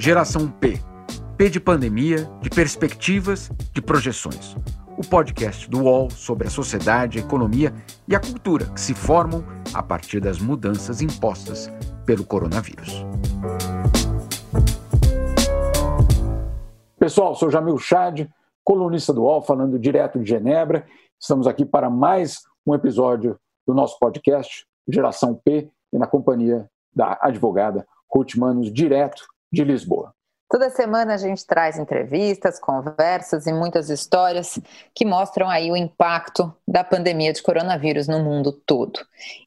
Geração P. P de pandemia, de perspectivas, de projeções. O podcast do UOL sobre a sociedade, a economia e a cultura que se formam a partir das mudanças impostas pelo coronavírus. Pessoal, sou Jamil Chad, colunista do UOL, falando direto de Genebra. Estamos aqui para mais um episódio do nosso podcast Geração P e na companhia da advogada Ruth Manos, direto de Lisboa. Toda semana a gente traz entrevistas, conversas e muitas histórias que mostram aí o impacto da pandemia de coronavírus no mundo todo.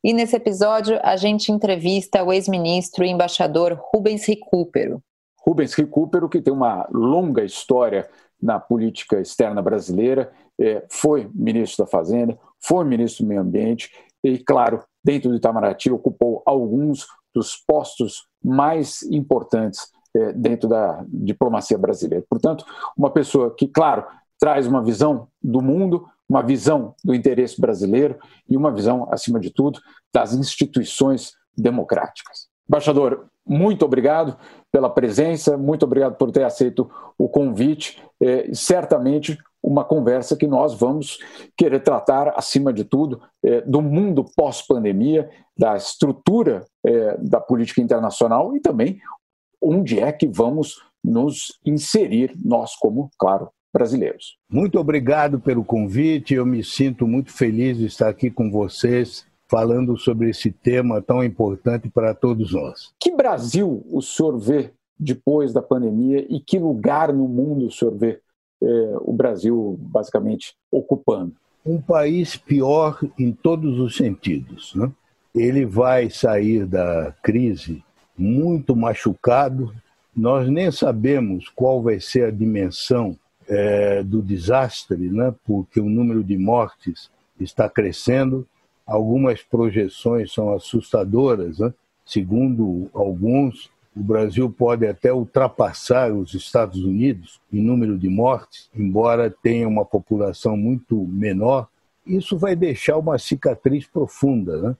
E nesse episódio a gente entrevista o ex-ministro e embaixador Rubens Recupero. Rubens Recupero, que tem uma longa história na política externa brasileira, é, foi ministro da Fazenda, foi ministro do Meio Ambiente e, claro, dentro do Itamaraty ocupou alguns dos postos mais importantes dentro da diplomacia brasileira. Portanto, uma pessoa que, claro, traz uma visão do mundo, uma visão do interesse brasileiro e uma visão, acima de tudo, das instituições democráticas. Embaixador, muito obrigado pela presença, muito obrigado por ter aceito o convite. É, certamente uma conversa que nós vamos querer tratar, acima de tudo, é, do mundo pós-pandemia, da estrutura é, da política internacional e também onde é que vamos nos inserir, nós, como, claro, brasileiros. Muito obrigado pelo convite. Eu me sinto muito feliz de estar aqui com vocês falando sobre esse tema tão importante para todos nós. Que Brasil o senhor vê depois da pandemia e que lugar no mundo o senhor vê é, o Brasil basicamente ocupando? Um país pior em todos os sentidos. Né? Ele vai sair da crise muito machucado. Nós nem sabemos qual vai ser a dimensão é, do desastre, né? porque o número de mortes está crescendo. Algumas projeções são assustadoras. Né? Segundo alguns, o Brasil pode até ultrapassar os Estados Unidos em número de mortes, embora tenha uma população muito menor. Isso vai deixar uma cicatriz profunda, né?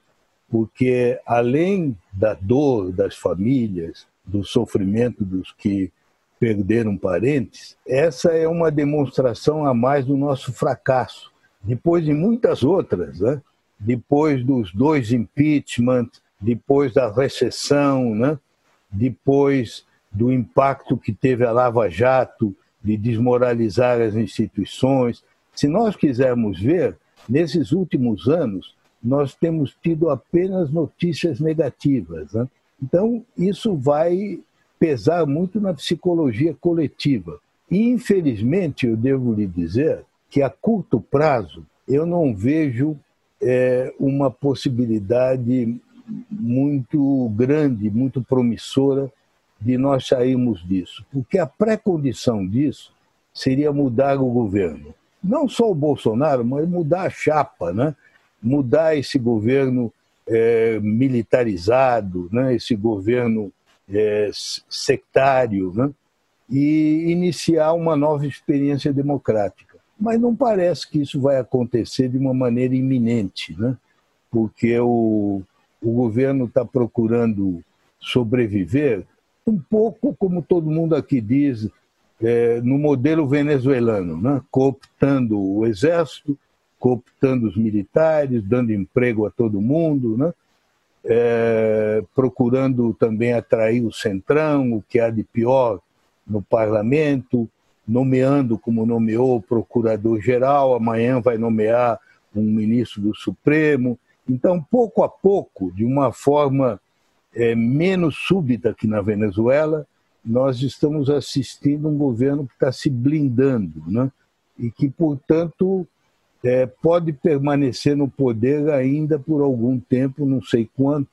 Porque além da dor das famílias, do sofrimento dos que perderam parentes, essa é uma demonstração a mais do nosso fracasso. Depois de muitas outras, né? depois dos dois impeachment, depois da recessão, né? depois do impacto que teve a Lava Jato de desmoralizar as instituições. Se nós quisermos ver, nesses últimos anos, nós temos tido apenas notícias negativas. Né? Então, isso vai pesar muito na psicologia coletiva. E, infelizmente, eu devo lhe dizer que a curto prazo eu não vejo é, uma possibilidade muito grande, muito promissora de nós sairmos disso. Porque a pré-condição disso seria mudar o governo. Não só o Bolsonaro, mas mudar a chapa, né? Mudar esse governo é, militarizado, né? esse governo é, sectário, né? e iniciar uma nova experiência democrática. Mas não parece que isso vai acontecer de uma maneira iminente, né? porque o, o governo está procurando sobreviver, um pouco como todo mundo aqui diz, é, no modelo venezuelano, né? cooptando o exército, cooptando os militares, dando emprego a todo mundo, né? É, procurando também atrair o centrão, o que há de pior no parlamento, nomeando como nomeou o procurador-geral, amanhã vai nomear um ministro do Supremo. Então, pouco a pouco, de uma forma é, menos súbita que na Venezuela, nós estamos assistindo um governo que está se blindando, né? e que, portanto, é, pode permanecer no poder ainda por algum tempo, não sei quanto.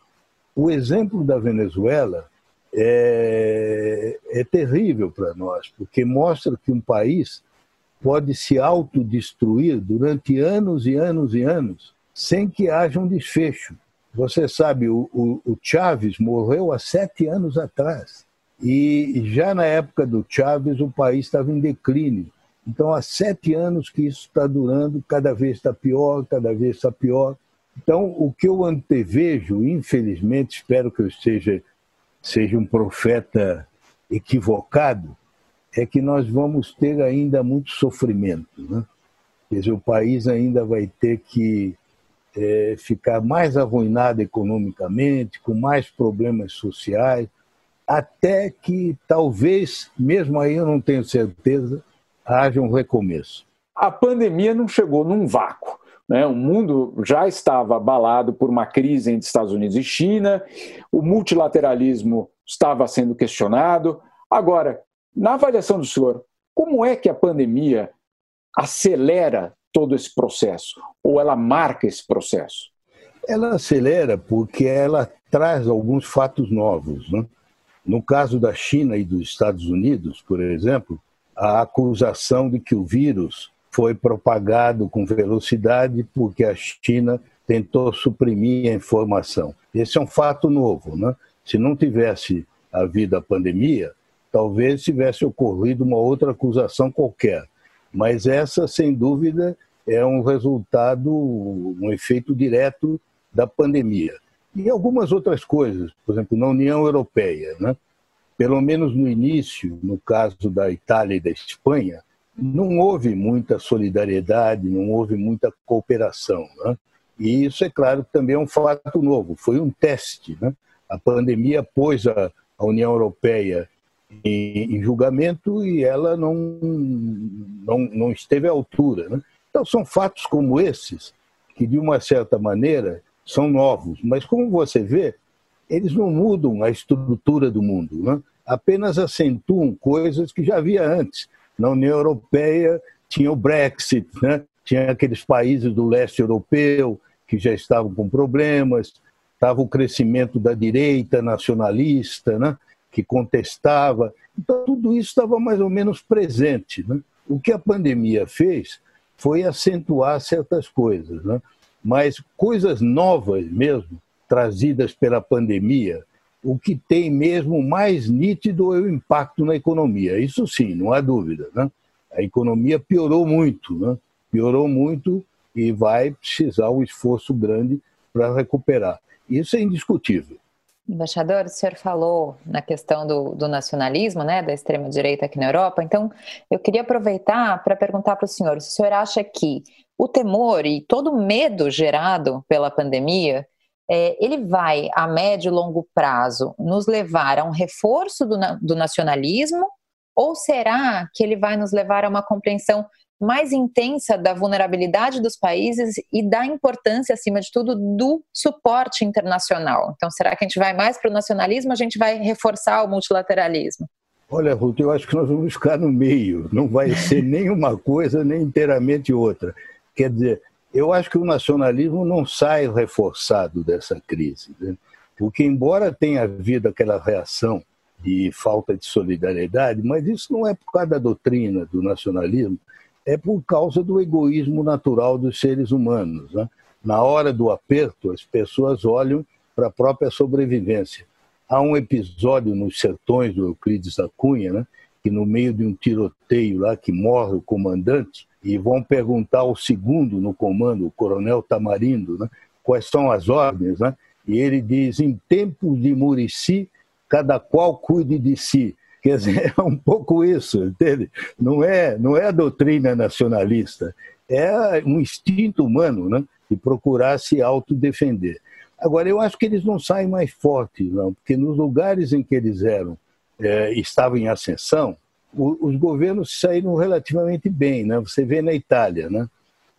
O exemplo da Venezuela é, é terrível para nós, porque mostra que um país pode se autodestruir durante anos e anos e anos sem que haja um desfecho. Você sabe, o, o, o Chávez morreu há sete anos atrás. E já na época do Chávez, o país estava em declínio. Então, há sete anos que isso está durando, cada vez está pior, cada vez está pior. Então, o que eu antevejo, infelizmente, espero que eu seja, seja um profeta equivocado é que nós vamos ter ainda muito sofrimento. Né? Quer dizer, o país ainda vai ter que é, ficar mais arruinado economicamente, com mais problemas sociais, até que talvez, mesmo aí eu não tenho certeza, haja um recomeço. A pandemia não chegou num vácuo. Né? O mundo já estava abalado por uma crise entre Estados Unidos e China, o multilateralismo estava sendo questionado. Agora, na avaliação do senhor, como é que a pandemia acelera todo esse processo? Ou ela marca esse processo? Ela acelera porque ela traz alguns fatos novos. Né? No caso da China e dos Estados Unidos, por exemplo, a acusação de que o vírus foi propagado com velocidade porque a China tentou suprimir a informação. Esse é um fato novo. Né? Se não tivesse havido a pandemia, talvez tivesse ocorrido uma outra acusação qualquer. Mas essa, sem dúvida, é um resultado, um efeito direto da pandemia. E algumas outras coisas, por exemplo, na União Europeia, né? Pelo menos no início, no caso da Itália e da Espanha, não houve muita solidariedade, não houve muita cooperação. Né? E isso, é claro, também é um fato novo, foi um teste. Né? A pandemia pôs a, União Europeia em, em, julgamento e ela não, não, não esteve à altura. Né? Então, são fatos como esses que, de uma certa maneira, são novos, mas como você vê, eles não mudam a estrutura do mundo, né? apenas acentuam coisas que já havia antes. Na União Europeia tinha o Brexit, né? tinha aqueles países do leste europeu que já estavam com problemas, estava o crescimento da direita nacionalista, né? que contestava. Então, tudo isso estava mais ou menos presente. Né? O que a pandemia fez foi acentuar certas coisas, né? mas coisas novas mesmo, trazidas pela pandemia, o que tem mesmo mais nítido é o impacto na economia. Isso sim, não há dúvida. Né? A economia piorou muito, né? piorou muito e vai precisar um esforço grande para recuperar. Isso é indiscutível. Embaixador, o senhor falou na questão do, do nacionalismo, né, da extrema-direita aqui na Europa, então eu queria aproveitar para perguntar para o senhor se o senhor acha que o temor e todo o medo gerado pela pandemia, é, ele vai, a médio e longo prazo, nos levar a um reforço do, do nacionalismo ou será que ele vai nos levar a uma compreensão mais intensa da vulnerabilidade dos países e da importância, acima de tudo, do suporte internacional. Então, será que a gente vai mais para o nacionalismo ou a gente vai reforçar o multilateralismo? Olha, Ruth, eu acho que nós vamos ficar no meio. Não vai ser nem uma coisa, nem inteiramente outra. Quer dizer, eu acho que o nacionalismo não sai reforçado dessa crise. Né? Porque, embora tenha havido aquela reação de falta de solidariedade, mas isso não é por causa da doutrina do nacionalismo, é por causa do egoísmo natural dos seres humanos. Né? Na hora do aperto, as pessoas olham para a própria sobrevivência. Há um episódio nos sertões do Euclides da Cunha, né? que no meio de um tiroteio lá que morre o comandante e vão perguntar ao segundo no comando, o coronel Tamarindo, né? quais são as ordens, né? e ele diz, em tempos de Murici, cada qual cuide de si. Quer dizer, é um pouco isso, entende? Não é, não é a doutrina nacionalista, é um instinto humano, né? De procurar se autodefender. Agora, eu acho que eles não saem mais fortes, não, porque nos lugares em que eles eram, é, estavam em ascensão, os governos saíram relativamente bem, né? Você vê na Itália, né?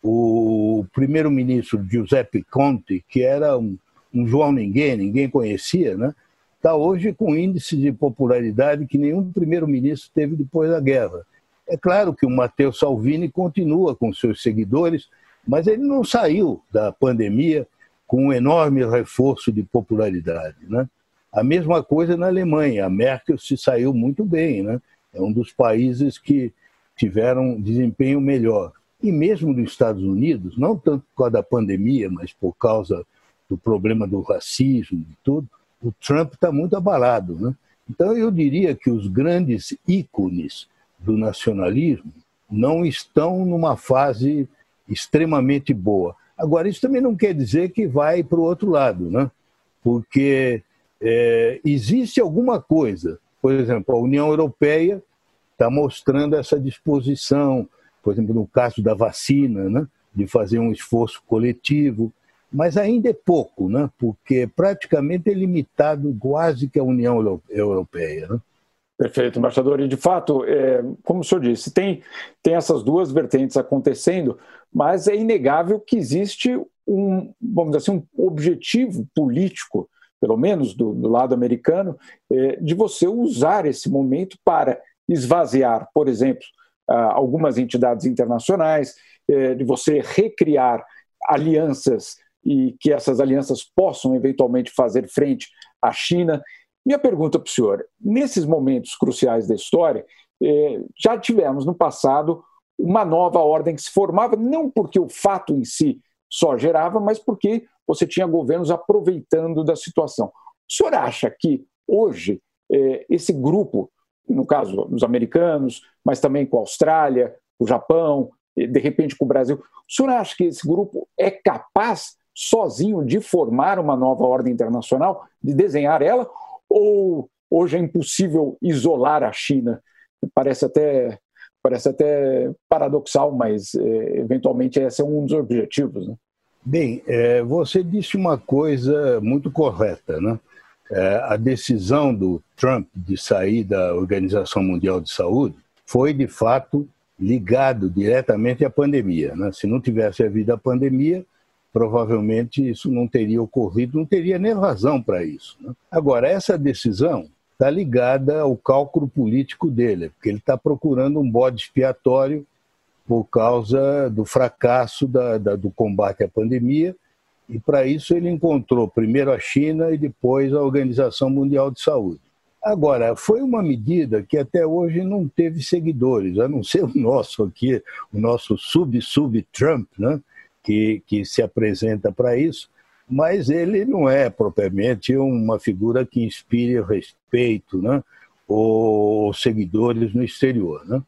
O primeiro-ministro Giuseppe Conte, que era um, um João ninguém, ninguém conhecia, né? está hoje com índice de popularidade que nenhum primeiro-ministro teve depois da guerra. É claro que o Matteo Salvini continua com seus seguidores, mas ele não saiu da pandemia com um enorme reforço de popularidade. Né? A mesma coisa na Alemanha. A Merkel se saiu muito bem, né? É um dos países que tiveram desempenho melhor. E mesmo nos Estados Unidos, não tanto por causa da pandemia, mas por causa do problema do racismo e tudo, o Trump está muito abalado. Né? Então, eu diria que os grandes ícones do nacionalismo não estão numa fase extremamente boa. Agora, isso também não quer dizer que vai para o outro lado, né? porque é, existe alguma coisa Por exemplo, a União Europeia está mostrando essa disposição, por exemplo, no caso da vacina, né, de fazer um esforço coletivo, mas ainda é pouco, né, porque praticamente é limitado quase que a União Europeia. Né? Perfeito, embaixador. E de fato, é, como o senhor disse, tem, tem essas duas vertentes acontecendo, mas é inegável que existe um, vamos dizer assim, um objetivo político, pelo menos do, do lado americano, é, de você usar esse momento para esvaziar, por exemplo, algumas entidades internacionais, é, de você recriar alianças e que essas alianças possam eventualmente fazer frente à China. Minha pergunta para o senhor: nesses momentos cruciais da história, é, já tivemos no passado uma nova ordem que se formava, não porque o fato em si só gerava, mas porque você tinha governos aproveitando da situação. O senhor acha que hoje é, esse grupo no caso, os americanos, mas também com a Austrália, o Japão, de repente com o Brasil. O senhor acha que esse grupo é capaz, sozinho, de formar uma nova ordem internacional, de desenhar ela? Ou hoje é impossível isolar a China? Parece até, parece até paradoxal, mas é, eventualmente esse é um dos objetivos. Né? Bem, é, você disse uma coisa muito correta, né? É, a decisão do Trump de sair da Organização Mundial de Saúde foi, de fato, ligado diretamente à pandemia. Né? Se não tivesse havido a pandemia, provavelmente isso não teria ocorrido, não teria nem razão para isso. Né? Agora, essa decisão está ligada ao cálculo político dele, porque ele está procurando um bode expiatório por causa do fracasso da, da, do combate à pandemia e para isso ele encontrou primeiro a China e depois a Organização Mundial de Saúde. Agora, foi uma medida que até hoje não teve seguidores, a não ser o nosso aqui, o nosso sub-sub-Trump, né? que, que se apresenta para isso, mas ele não é propriamente uma figura que inspire respeito né? ou seguidores no exterior. Né?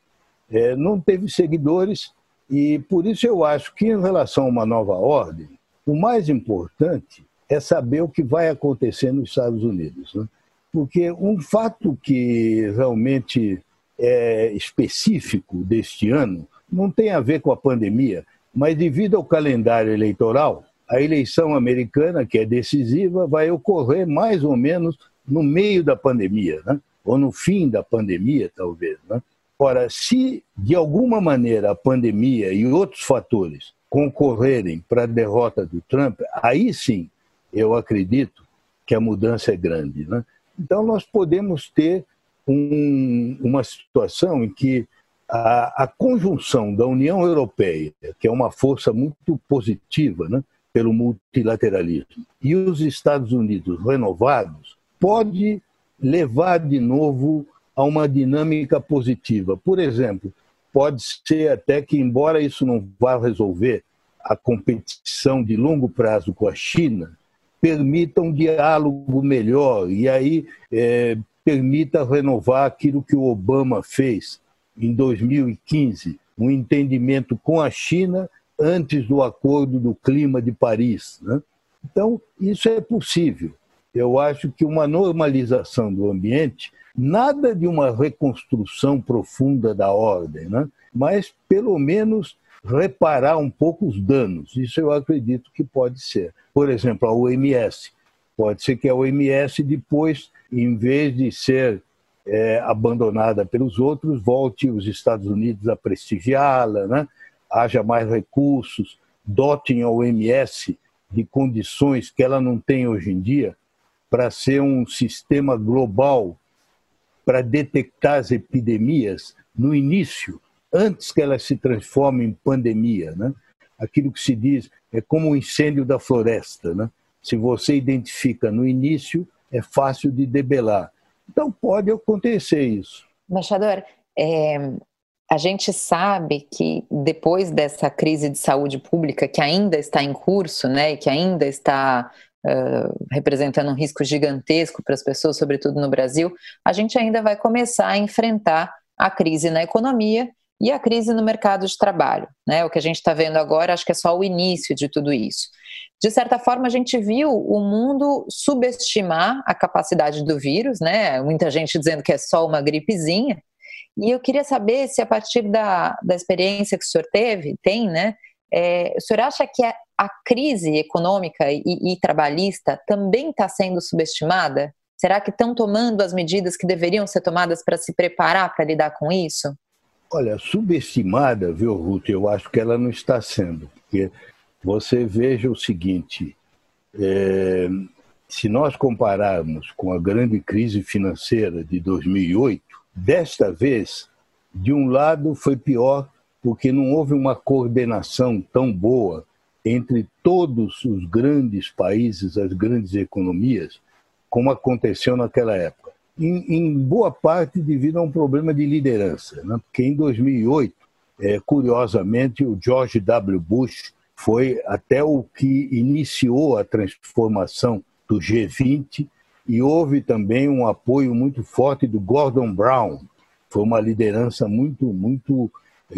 É, não teve seguidores e por isso eu acho que em relação a uma nova ordem, o mais importante é saber o que vai acontecer nos Estados Unidos. Né? Porque um fato que realmente é específico deste ano não tem a ver com a pandemia, mas devido ao calendário eleitoral, a eleição americana, que é decisiva, vai ocorrer mais ou menos no meio da pandemia, né? ou no fim da pandemia, talvez. Né? Ora, se de alguma maneira a pandemia e outros fatores concorrerem para a derrota do Trump, aí sim eu acredito que a mudança é grande. Né? Então, nós podemos ter um, uma situação em que a, a, conjunção da União Europeia, que é uma força muito positiva né, pelo multilateralismo, e os Estados Unidos renovados, pode levar de novo a uma dinâmica positiva. Por exemplo, pode ser até que, embora isso não vá resolver a competição de longo prazo com a China, permita um diálogo melhor e aí é, permita renovar aquilo que o Obama fez em 2015, um entendimento com a China antes do Acordo do Clima de Paris. Né? Então, isso é possível. Eu acho que uma normalização do ambiente, nada de uma reconstrução profunda da ordem, né? mas pelo menos reparar um pouco os danos. Isso eu acredito que pode ser. Por exemplo, a OMS. Pode ser que a OMS depois, em vez de ser é, abandonada pelos outros, volte os Estados Unidos a prestigiá-la, né? haja mais recursos, dotem a OMS de condições que ela não tem hoje em dia para ser um sistema global para detectar as epidemias no início, antes que elas se transformem em pandemia. Né? Aquilo que se diz é como o um incêndio da floresta. Né? Se você identifica no início, é fácil de debelar. Então pode acontecer isso. Embaixador, é, a gente sabe que depois dessa crise de saúde pública que ainda está em curso, né, que ainda está representando um risco gigantesco para as pessoas, sobretudo no Brasil, a gente ainda vai começar a enfrentar a crise na economia e a crise no mercado de trabalho. Né? O que a gente está vendo agora, acho que é só o início de tudo isso. De certa forma, a gente viu o mundo subestimar a capacidade do vírus, né? Muita gente dizendo que é só uma gripezinha. E eu queria saber se, a partir da, da experiência que o senhor teve, tem, né? É, o senhor acha que a, a crise econômica e, e trabalhista também está sendo subestimada? Será que estão tomando as medidas que deveriam ser tomadas para se preparar para lidar com isso? Olha, subestimada, viu, Ruth? Eu acho que ela não está sendo, porque você veja o seguinte: é, se nós compararmos com a grande crise financeira de 2008, desta vez, de um lado foi pior porque não houve uma coordenação tão boa entre todos os grandes países, as grandes economias, como aconteceu naquela época em, em, boa parte devido a um problema de liderança, né? porque em 2008, é, curiosamente, o George W. Bush foi até o que iniciou a transformação do G20 e houve também um apoio muito forte do Gordon Brown, foi uma liderança muito muito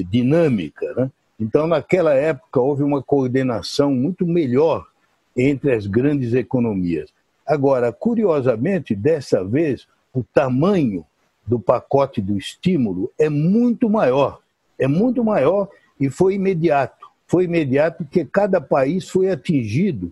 dinâmica, né? Então, naquela época, houve uma coordenação muito melhor entre as grandes economias. Agora, curiosamente, dessa vez, o tamanho do pacote do estímulo é muito maior. É muito maior e foi imediato. Foi imediato porque cada país foi atingido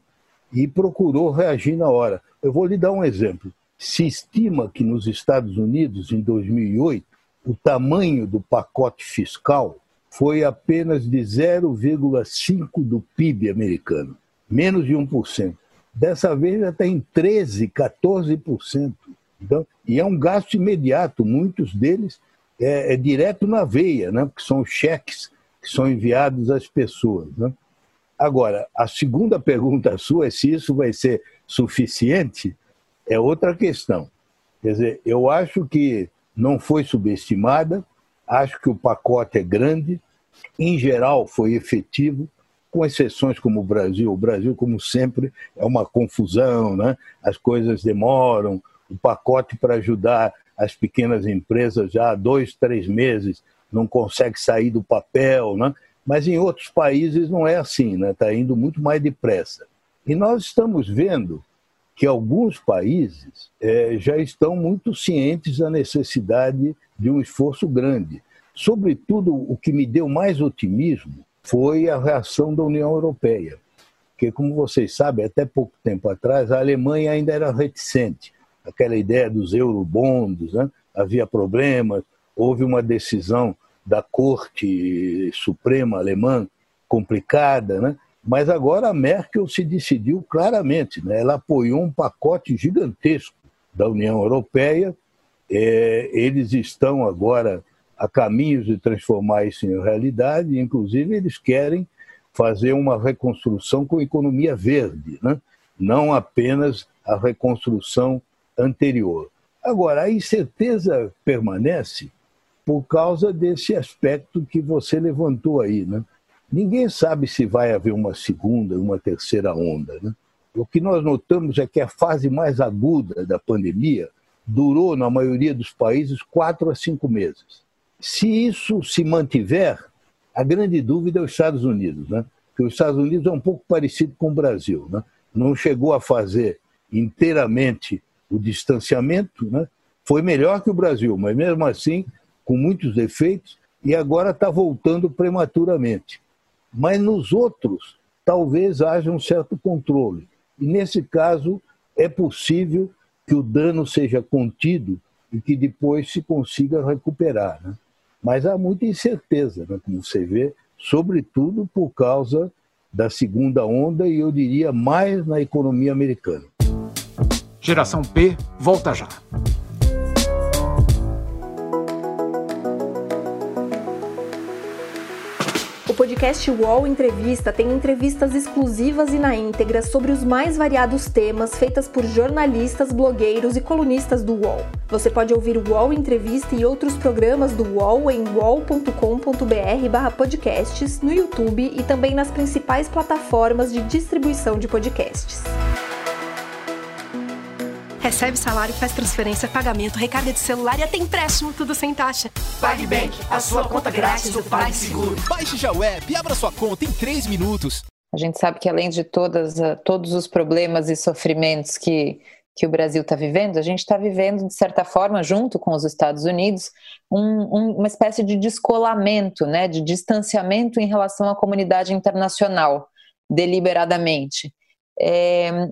e procurou reagir na hora. Eu vou lhe dar um exemplo. Se estima que nos Estados Unidos, em 2008, o tamanho do pacote fiscal foi apenas de 0,5% do PIB americano, menos de 1%. Dessa vez já está em 13%, 14%. Então, e é um gasto imediato, muitos deles é, é direto na veia, né? porque são cheques que são enviados às pessoas. Né? Agora, a segunda pergunta sua é se isso vai ser suficiente, é outra questão. Quer dizer, eu acho que não foi subestimada, acho que o pacote é grande, em geral foi efetivo, com exceções como o Brasil. O Brasil, como sempre, é uma confusão, né? as coisas demoram, o pacote para ajudar as pequenas empresas já há dois, três meses não consegue sair do papel, né? mas em outros países não é assim, está né? Tá indo muito mais depressa. E nós estamos vendo que alguns países é, já estão muito cientes da necessidade de um esforço grande. Sobretudo, o que me deu mais otimismo foi a reação da União Europeia. Porque, como vocês sabem, até pouco tempo atrás, a Alemanha ainda era reticente aquela ideia dos eurobondos, né? havia problemas, houve uma decisão da Corte Suprema Alemã complicada, né? Mas agora a Merkel se decidiu claramente, né? ela apoiou um pacote gigantesco da União Europeia, é, eles estão agora a caminhos de transformar isso em realidade, inclusive eles querem fazer uma reconstrução com economia verde, né? não apenas a reconstrução anterior. Agora, a incerteza permanece por causa desse aspecto que você levantou aí. Né? Ninguém sabe se vai haver uma segunda, uma terceira onda. Né? O que nós notamos é que a fase mais aguda da pandemia durou, na maioria dos países, quatro a cinco meses. Se isso se mantiver, a grande dúvida é os Estados Unidos, né? Porque os Estados Unidos é um pouco parecido com o Brasil, né? Não chegou a fazer inteiramente o distanciamento, né? foi melhor que o Brasil, mas mesmo assim com muitos defeitos e agora está voltando prematuramente. Mas nos outros talvez haja um certo controle. E nesse caso é possível que o dano seja contido e que depois se consiga recuperar. Né? Mas há muita incerteza, né? como você vê, sobretudo por causa da segunda onda e eu diria mais na economia americana. Geração P volta já. Podcast UOL Entrevista tem entrevistas exclusivas e na íntegra sobre os mais variados temas feitas por jornalistas, blogueiros e colunistas do UOL. Você pode ouvir o UOL Entrevista e outros programas do UOL em uol.com.br/podcasts, no YouTube e também nas principais plataformas de distribuição de podcasts. Recebe salário, faz transferência, pagamento, recarga de celular e até empréstimo, tudo sem taxa. PagBank, a sua conta grátis do PagSeguro. Baixe já o app e abra sua conta em 3 minutos. A gente sabe que além de todas, uh, todos os problemas e sofrimentos que, que o Brasil está vivendo, a gente está vivendo, de certa forma, junto com os Estados Unidos, um, um, uma espécie de descolamento, né, de distanciamento em relação à comunidade internacional, deliberadamente. É,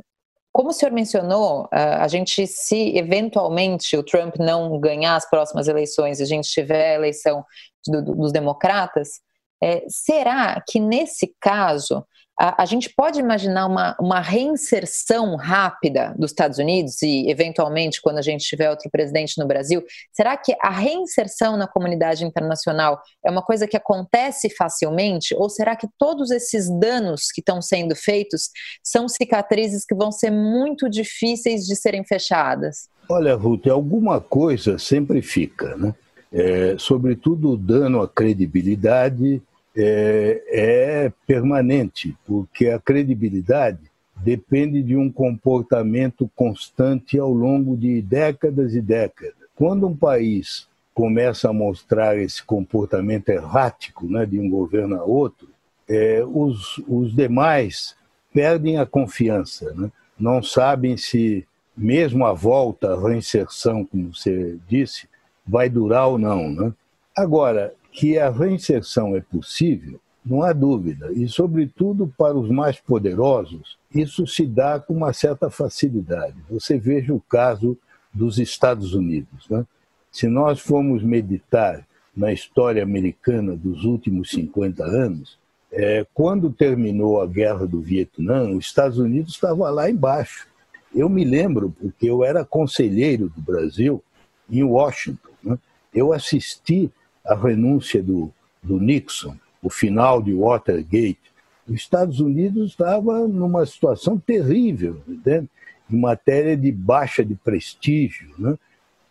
como o senhor mencionou, a gente, se eventualmente o Trump não ganhar as próximas eleições e a gente tiver a eleição dos democratas, é, será que nesse caso a, a, gente pode imaginar uma, uma reinserção rápida dos Estados Unidos e, eventualmente, quando a gente tiver outro presidente no Brasil, será que a reinserção na comunidade internacional é uma coisa que acontece facilmente? Ou será que todos esses danos que estão sendo feitos são cicatrizes que vão ser muito difíceis de serem fechadas? Olha, Ruth, alguma coisa sempre fica, né? É, sobretudo o dano à credibilidade é, é permanente, porque a credibilidade depende de um comportamento constante ao longo de décadas e décadas. Quando um país começa a mostrar esse comportamento errático né, de um governo a outro, é, os, os demais perdem a confiança, né? não sabem se, mesmo a volta, a reinserção, como você disse, vai durar ou não. Né? Agora, que a reinserção é possível, não há dúvida. E, sobretudo, para os mais poderosos, isso se dá com uma certa facilidade. Você veja o caso dos Estados Unidos. Né? Se nós formos meditar na história americana dos últimos 50 anos, é, quando terminou a guerra do Vietnã, os Estados Unidos estava lá embaixo. Eu me lembro, porque eu era conselheiro do Brasil em Washington. Né? Eu assisti a renúncia do, do Nixon, o final de Watergate, os Estados Unidos estava numa situação terrível, entende? em matéria de baixa de prestígio. Né?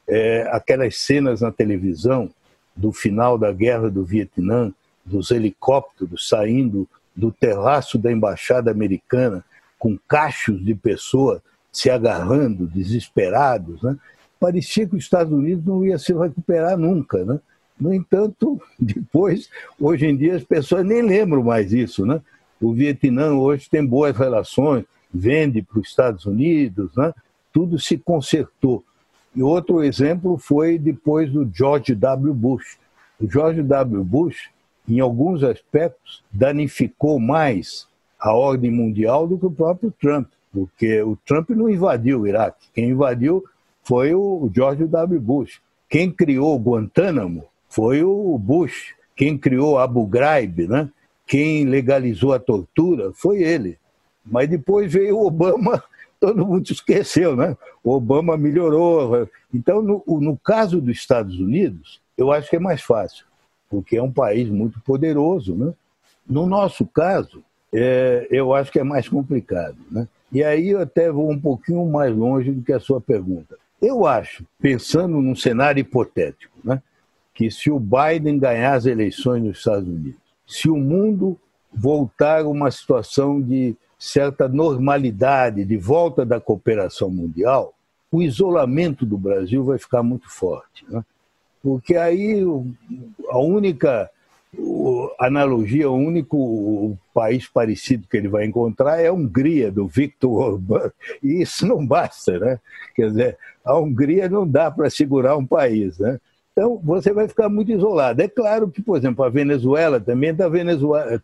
É, aquelas cenas na televisão do final da guerra do Vietnã, dos helicópteros saindo do terraço da embaixada americana com cachos de pessoas se agarrando, desesperados. Né? Parecia que os Estados Unidos não ia se recuperar nunca. Né? No entanto, depois, hoje em dia, as pessoas nem lembram mais isso. Né? O Vietnã hoje tem boas relações, vende para os Estados Unidos, né? tudo se consertou. E outro exemplo foi depois do George W. Bush. O George W. Bush, em alguns aspectos, danificou mais a ordem mundial do que o próprio Trump, porque o Trump não invadiu o Iraque. Quem invadiu foi o George W. Bush. Quem criou Guantánamo foi o Bush. Quem criou Abu Ghraib, né? quem legalizou a tortura, foi ele. Mas depois veio o Obama, todo mundo esqueceu, né? O Obama melhorou. Então, no, no caso dos Estados Unidos, eu acho que é mais fácil, porque é um país muito poderoso, né? No nosso caso, é, eu acho que é mais complicado, né? E aí eu até vou um pouquinho mais longe do que a sua pergunta. Eu acho, pensando num cenário hipotético, né? Que se o Biden ganhar as eleições nos Estados Unidos, se o mundo voltar a uma situação de certa normalidade, de volta da cooperação mundial, o isolamento do Brasil vai ficar muito forte. Né? Porque aí a única analogia, o único país parecido que ele vai encontrar é a Hungria, do Viktor Orbán. E isso não basta, né? Quer dizer, a Hungria não dá para segurar um país, né? Então, você vai ficar muito isolado. É claro que, por exemplo, a Venezuela também está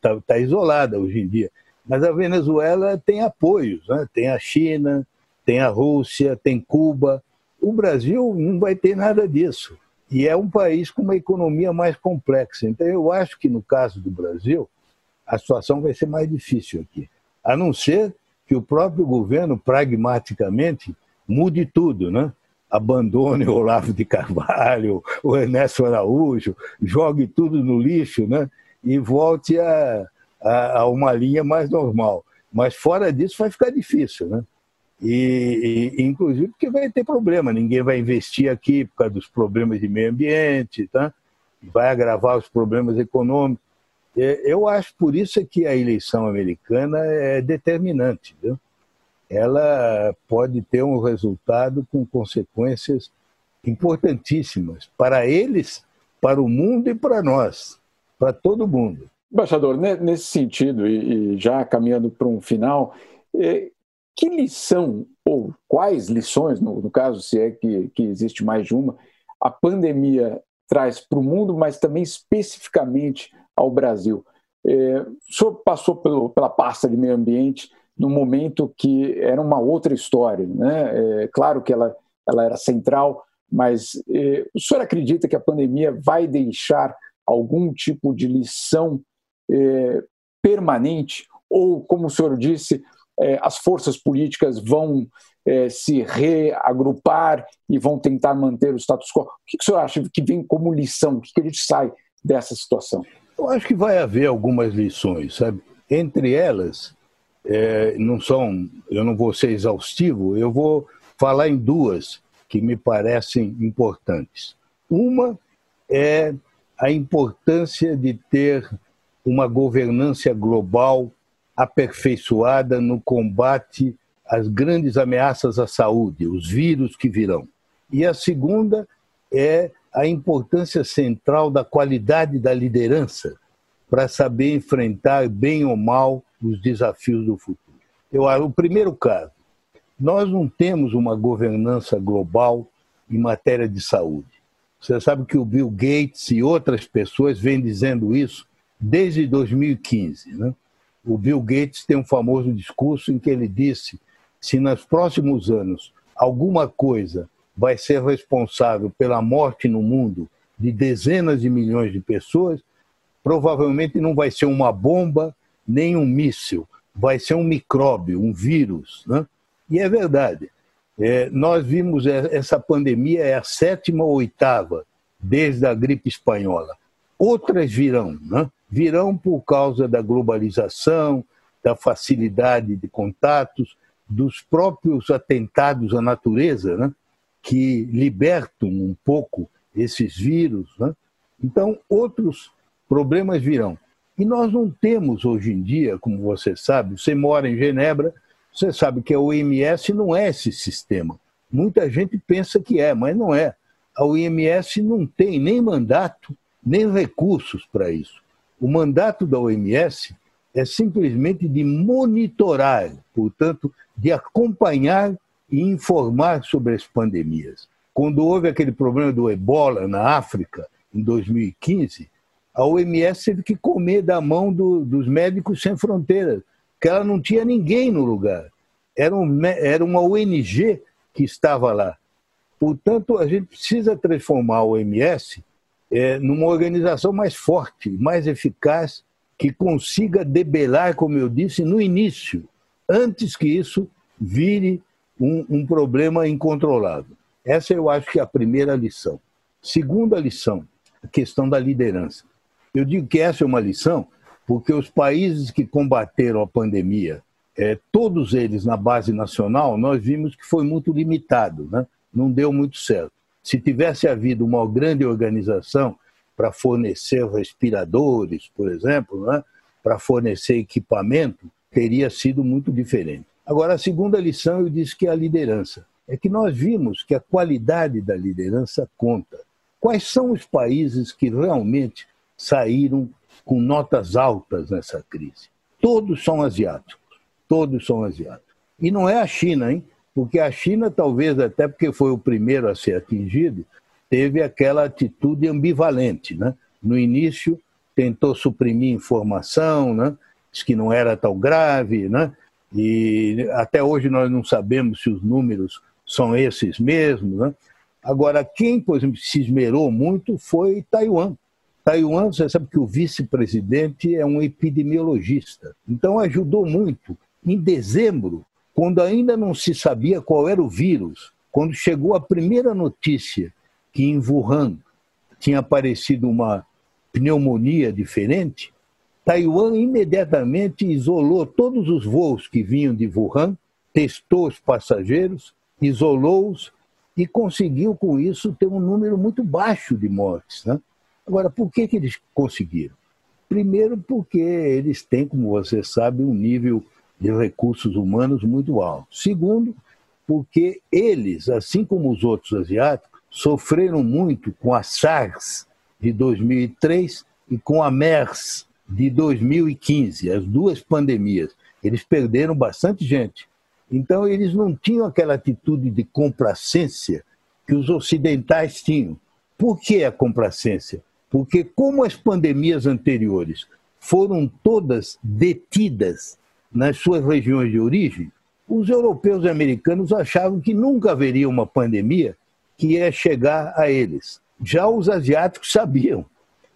tá, tá isolada hoje em dia, mas a Venezuela tem apoios, né? tem a China, tem a Rússia, tem Cuba. O Brasil não vai ter nada disso. E é um país com uma economia mais complexa. Então, eu acho que no caso do Brasil, a situação vai ser mais difícil aqui. A não ser que o próprio governo, pragmaticamente, mude tudo, né? Abandone o Olavo de Carvalho, o Ernesto Araújo, jogue tudo no lixo né? e volte a, a, a uma linha mais normal. Mas fora disso vai ficar difícil, né? E, e, inclusive porque vai ter problema, ninguém vai investir aqui por causa dos problemas de meio ambiente, tá? vai agravar os problemas econômicos. É, eu acho por isso que a eleição americana é determinante. Viu? Ela pode ter um resultado com consequências importantíssimas para eles, para o mundo e para nós, para todo mundo. Embaixador, nesse sentido, e já caminhando para um final, é, que lição, ou quais lições, no, caso, se é que, que existe mais de uma, a pandemia traz para o mundo, mas também especificamente ao Brasil? É, o senhor passou pela pasta de meio ambiente num momento que era uma outra história. Né? É, claro que ela, ela era central, mas é, o senhor acredita que a pandemia vai deixar algum tipo de lição é, permanente? Ou, como o senhor disse, é, as forças políticas vão se reagrupar e vão tentar manter o status quo? O que, que o senhor acha que vem como lição? O que, que a gente sai dessa situação? Eu acho que vai haver algumas lições, sabe? Entre elas, é, não são, eu não vou ser exaustivo, eu vou falar em duas que me parecem importantes. Uma é a importância de ter uma governança global aperfeiçoada no combate às grandes ameaças à saúde, os vírus que virão. E a segunda é a importância central da qualidade da liderança para saber enfrentar bem ou mal os desafios do futuro. Eu, o primeiro caso, nós não temos uma governança global em matéria de saúde. Você sabe que o Bill Gates e outras pessoas vêm dizendo isso desde 2015. Né? O Bill Gates tem um famoso discurso em que ele disse: se nos próximos anos alguma coisa vai ser responsável pela morte no mundo de dezenas de milhões de pessoas, provavelmente não vai ser uma bomba nem um míssil, vai ser um micróbio, um vírus. Né? E é verdade. É, nós vimos essa pandemia, é a sétima ou oitava, desde a gripe espanhola. Outras virão, né? virão por causa da globalização, da facilidade de contatos, dos próprios atentados à natureza, né? que libertam um pouco esses vírus. Né? Então, outros problemas virão. E nós não temos hoje em dia, como você sabe, você mora em Genebra, você sabe que a OMS não é esse sistema. Muita gente pensa que é, mas não é. A OMS não tem nem mandato, nem recursos para isso. O mandato da OMS é simplesmente de monitorar, portanto, de acompanhar e informar sobre as pandemias. Quando houve aquele problema do ebola na África, em 2015, a OMS teve que comer da mão do, dos médicos sem fronteiras, que ela não tinha ninguém no lugar. Era, um, era uma ONG que estava lá. Portanto, a gente precisa transformar a OMS é, numa organização mais forte, mais eficaz, que consiga debelar, como eu disse, no início, antes que isso vire um, um problema incontrolável. Essa eu acho que é a primeira lição. Segunda lição, a questão da liderança. Eu digo que essa é uma lição porque os países que combateram a pandemia, é, todos eles na base nacional, nós vimos que foi muito limitado, né? não deu muito certo. Se tivesse havido uma grande organização para fornecer respiradores, por exemplo, né? para fornecer equipamento, teria sido muito diferente. Agora, a segunda lição eu disse que é a liderança. É que nós vimos que a qualidade da liderança conta. Quais são os países que realmente saíram com notas altas nessa crise. Todos são asiáticos, todos são asiáticos. E não é a China, hein? Porque a China, talvez até porque foi o primeiro a ser atingido, teve aquela atitude ambivalente, né? No início tentou suprimir informação, né? Que não era tão grave, né? E até hoje nós não sabemos se os números são esses mesmos, né? Agora, quem, por exemplo, se esmerou muito foi Taiwan. Taiwan, você sabe que o vice-presidente é um epidemiologista. Então ajudou muito. Em dezembro, quando ainda não se sabia qual era o vírus, quando chegou a primeira notícia que em Wuhan tinha aparecido uma pneumonia diferente, Taiwan imediatamente isolou todos os voos que vinham de Wuhan, testou os passageiros, isolou-os e conseguiu com isso ter um número muito baixo de mortes. Né? Agora, por que, que eles conseguiram? Primeiro, porque eles têm, como você sabe, um nível de recursos humanos muito alto. Segundo, porque eles, assim como os outros asiáticos, sofreram muito com a SARS de 2003 e com a MERS de 2015, as duas pandemias. Eles perderam bastante gente. Então, eles não tinham aquela atitude de complacência que os ocidentais tinham. Por que a complacência? Porque, como as pandemias anteriores foram todas detidas nas suas regiões de origem, os europeus e americanos achavam que nunca haveria uma pandemia que ia chegar a eles. Já os asiáticos sabiam.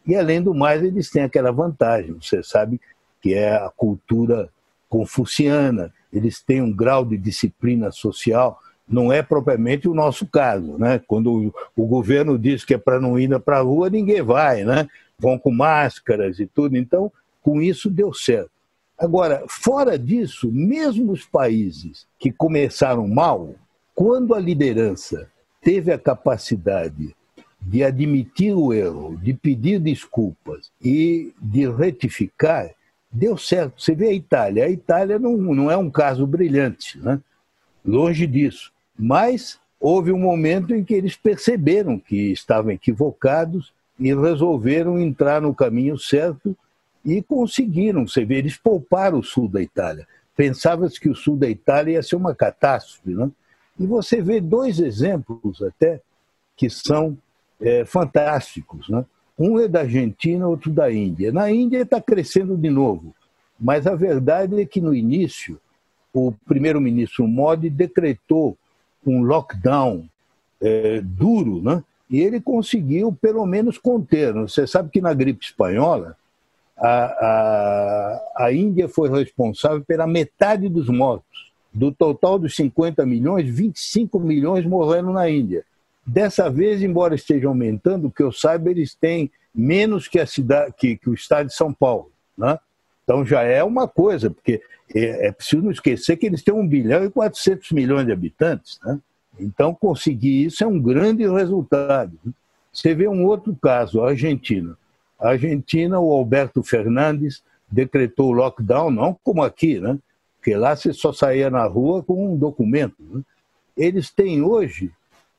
E, além do mais, eles têm aquela vantagem. Você sabe que é a cultura confuciana, eles têm um grau de disciplina social. Não é propriamente o nosso caso. Né? Quando o governo diz que é para não ir para a rua, ninguém vai. Né? Vão com máscaras e tudo. Então, com isso, deu certo. Agora, fora disso, mesmo os países que começaram mal, quando a liderança teve a capacidade de admitir o erro, de pedir desculpas e de retificar, deu certo. Você vê a Itália. A Itália não, não é um caso brilhante, né? longe disso. Mas houve um momento em que eles perceberam que estavam equivocados e resolveram entrar no caminho certo e conseguiram, você vê, eles pouparam o sul da Itália. Pensava-se que o sul da Itália ia ser uma catástrofe. Né? E você vê dois exemplos até que são é, fantásticos. Né? Um é da Argentina, outro da Índia. Na Índia está crescendo de novo, mas a verdade é que no início o primeiro-ministro Modi decretou um lockdown é, duro, né? e ele conseguiu pelo menos conter. Você sabe que na gripe espanhola a, a, a Índia foi responsável pela metade dos mortos. Do total dos 50 milhões, 25 milhões morreram na Índia. Dessa vez, embora esteja aumentando, que eu saiba, eles têm menos que, a cidade, que, que o estado de São Paulo. Né? Então já é uma coisa, porque é, é, preciso não esquecer que eles têm 1 bilhão e 400 milhões de habitantes. Né? Então conseguir isso é um grande resultado. Você vê um outro caso, a Argentina. A Argentina, o Alberto Fernandes decretou o lockdown, não como aqui, né? porque lá você só saía na rua com um documento. Né? Eles têm hoje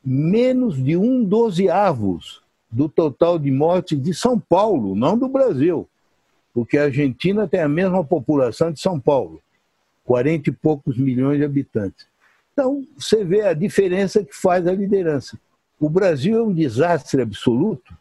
menos de um dozeavos do total de mortes de São Paulo, não do Brasil, porque a Argentina tem a mesma população de São Paulo, 40 e poucos milhões de habitantes. Então, você vê a diferença que faz a liderança. O Brasil é um desastre absoluto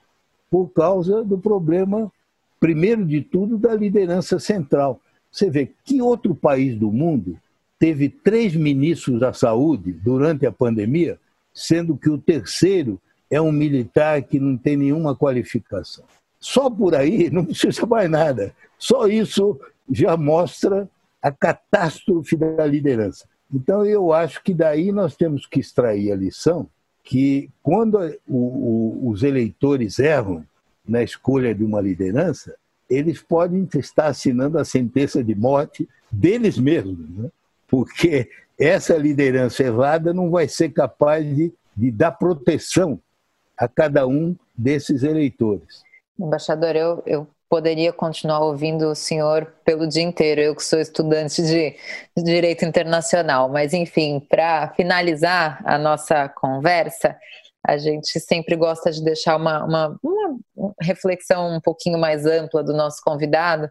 por causa do problema, primeiro de tudo, da liderança central. Você vê que outro país do mundo teve três ministros da saúde durante a pandemia, sendo que o terceiro é um militar que não tem nenhuma qualificação. Só por aí não precisa mais nada. Só isso já mostra a catástrofe da liderança. Então, eu acho que daí nós temos que extrair a lição que quando o, o, os eleitores erram na escolha de uma liderança, eles podem estar assinando a sentença de morte deles mesmos, né? porque essa liderança errada não vai ser capaz de, de dar proteção a cada um desses eleitores. Embaixador, eu, eu poderia continuar ouvindo o senhor pelo dia inteiro, eu que sou estudante de, Direito Internacional, mas enfim, para finalizar a nossa conversa, a gente sempre gosta de deixar uma, uma, uma reflexão um pouquinho mais ampla do nosso convidado,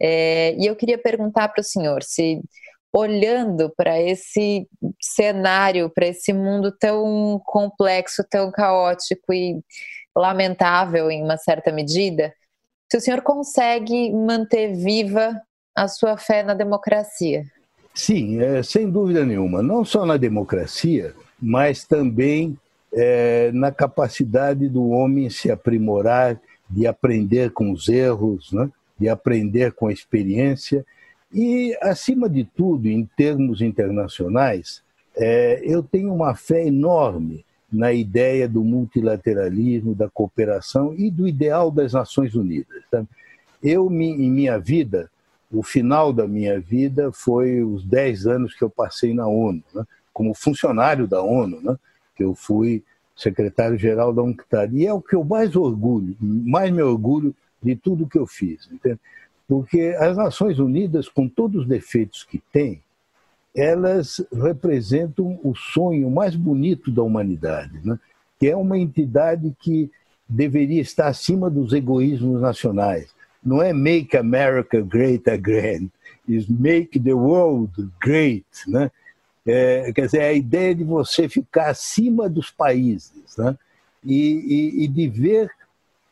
é, e eu queria perguntar para o senhor se olhando para esse cenário, para esse mundo tão complexo, tão caótico e lamentável em uma certa medida, se o senhor consegue manter viva a sua fé na democracia. Sim, é, sem dúvida nenhuma. Não só na democracia, mas também é, na capacidade do homem se aprimorar, de aprender com os erros, né? de aprender com a experiência. E, acima de tudo, em termos internacionais, é, eu tenho uma fé enorme na ideia do multilateralismo, da cooperação e do ideal das Nações Unidas. Eu, em minha vida, o final da minha vida foi os 10 anos que eu passei na ONU, né? como funcionário da ONU, né? que eu fui secretário-geral da UNCTAD. E é o que eu mais orgulho, mais me orgulho de tudo que eu fiz. Entende? Porque as Nações Unidas, com todos os defeitos que têm, elas representam o sonho mais bonito da humanidade, né? que é uma entidade que deveria estar acima dos egoísmos nacionais. Não é make America great again, is make the world great. Né? É, quer dizer, é a ideia de você ficar acima dos países né? e, e, e de ver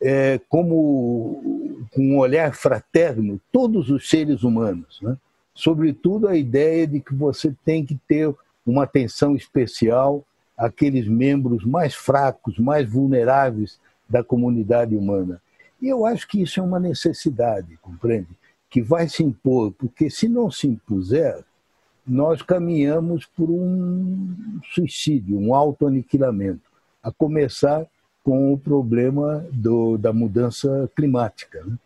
é, como com um olhar fraterno todos os seres humanos. Né? Sobretudo a ideia de que você tem que ter uma atenção especial àqueles membros mais fracos, mais vulneráveis da comunidade humana. E eu acho que isso é uma necessidade, compreende? Que vai se impor, porque se não se impuser, nós caminhamos por um suicídio, um autoaniquilamento, a começar com o problema do, da mudança climática. Né?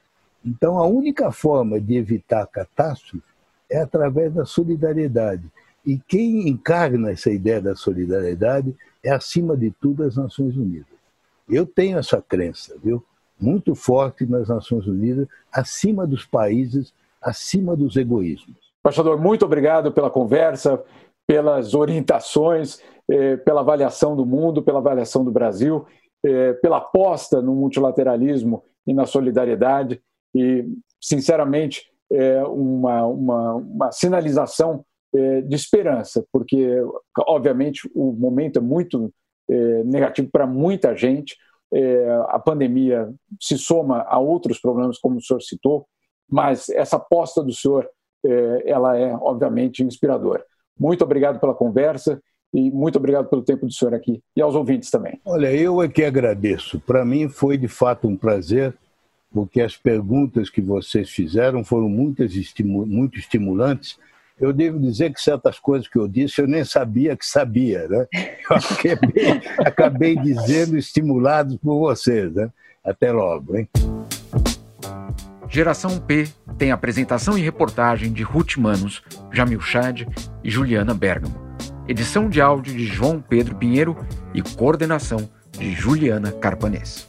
Então, a única forma de evitar catástrofe é através da solidariedade. E quem encarna essa ideia da solidariedade é, acima de tudo, as Nações Unidas. Eu tenho essa crença, viu? Muito forte nas Nações Unidas, acima dos países, acima dos egoísmos. Embaixador, muito obrigado pela conversa, pelas orientações, eh, pela avaliação do mundo, pela avaliação do Brasil, pela aposta no multilateralismo e na solidariedade. E, sinceramente, é uma, uma, uma sinalização de esperança, porque, obviamente, o momento é muito é, negativo para muita gente. É, a pandemia se soma a outros problemas, como o senhor citou, mas essa aposta do senhor é, ela é, obviamente, inspiradora. Muito obrigado pela conversa e muito obrigado pelo tempo do senhor aqui e aos ouvintes também. Olha, eu é que agradeço. Para mim foi de fato um prazer, porque as perguntas que vocês fizeram foram muitas, muito estimulantes eu devo dizer que certas coisas que eu disse eu nem sabia que sabia, né? Eu acabei, acabei dizendo estimulados por vocês, né? Até logo, hein? Geração P tem apresentação e reportagem de Ruth Manos, Jamil Chad e Juliana Bergamo. Edição de áudio de João Pedro Pinheiro e coordenação de Juliana Carpanês.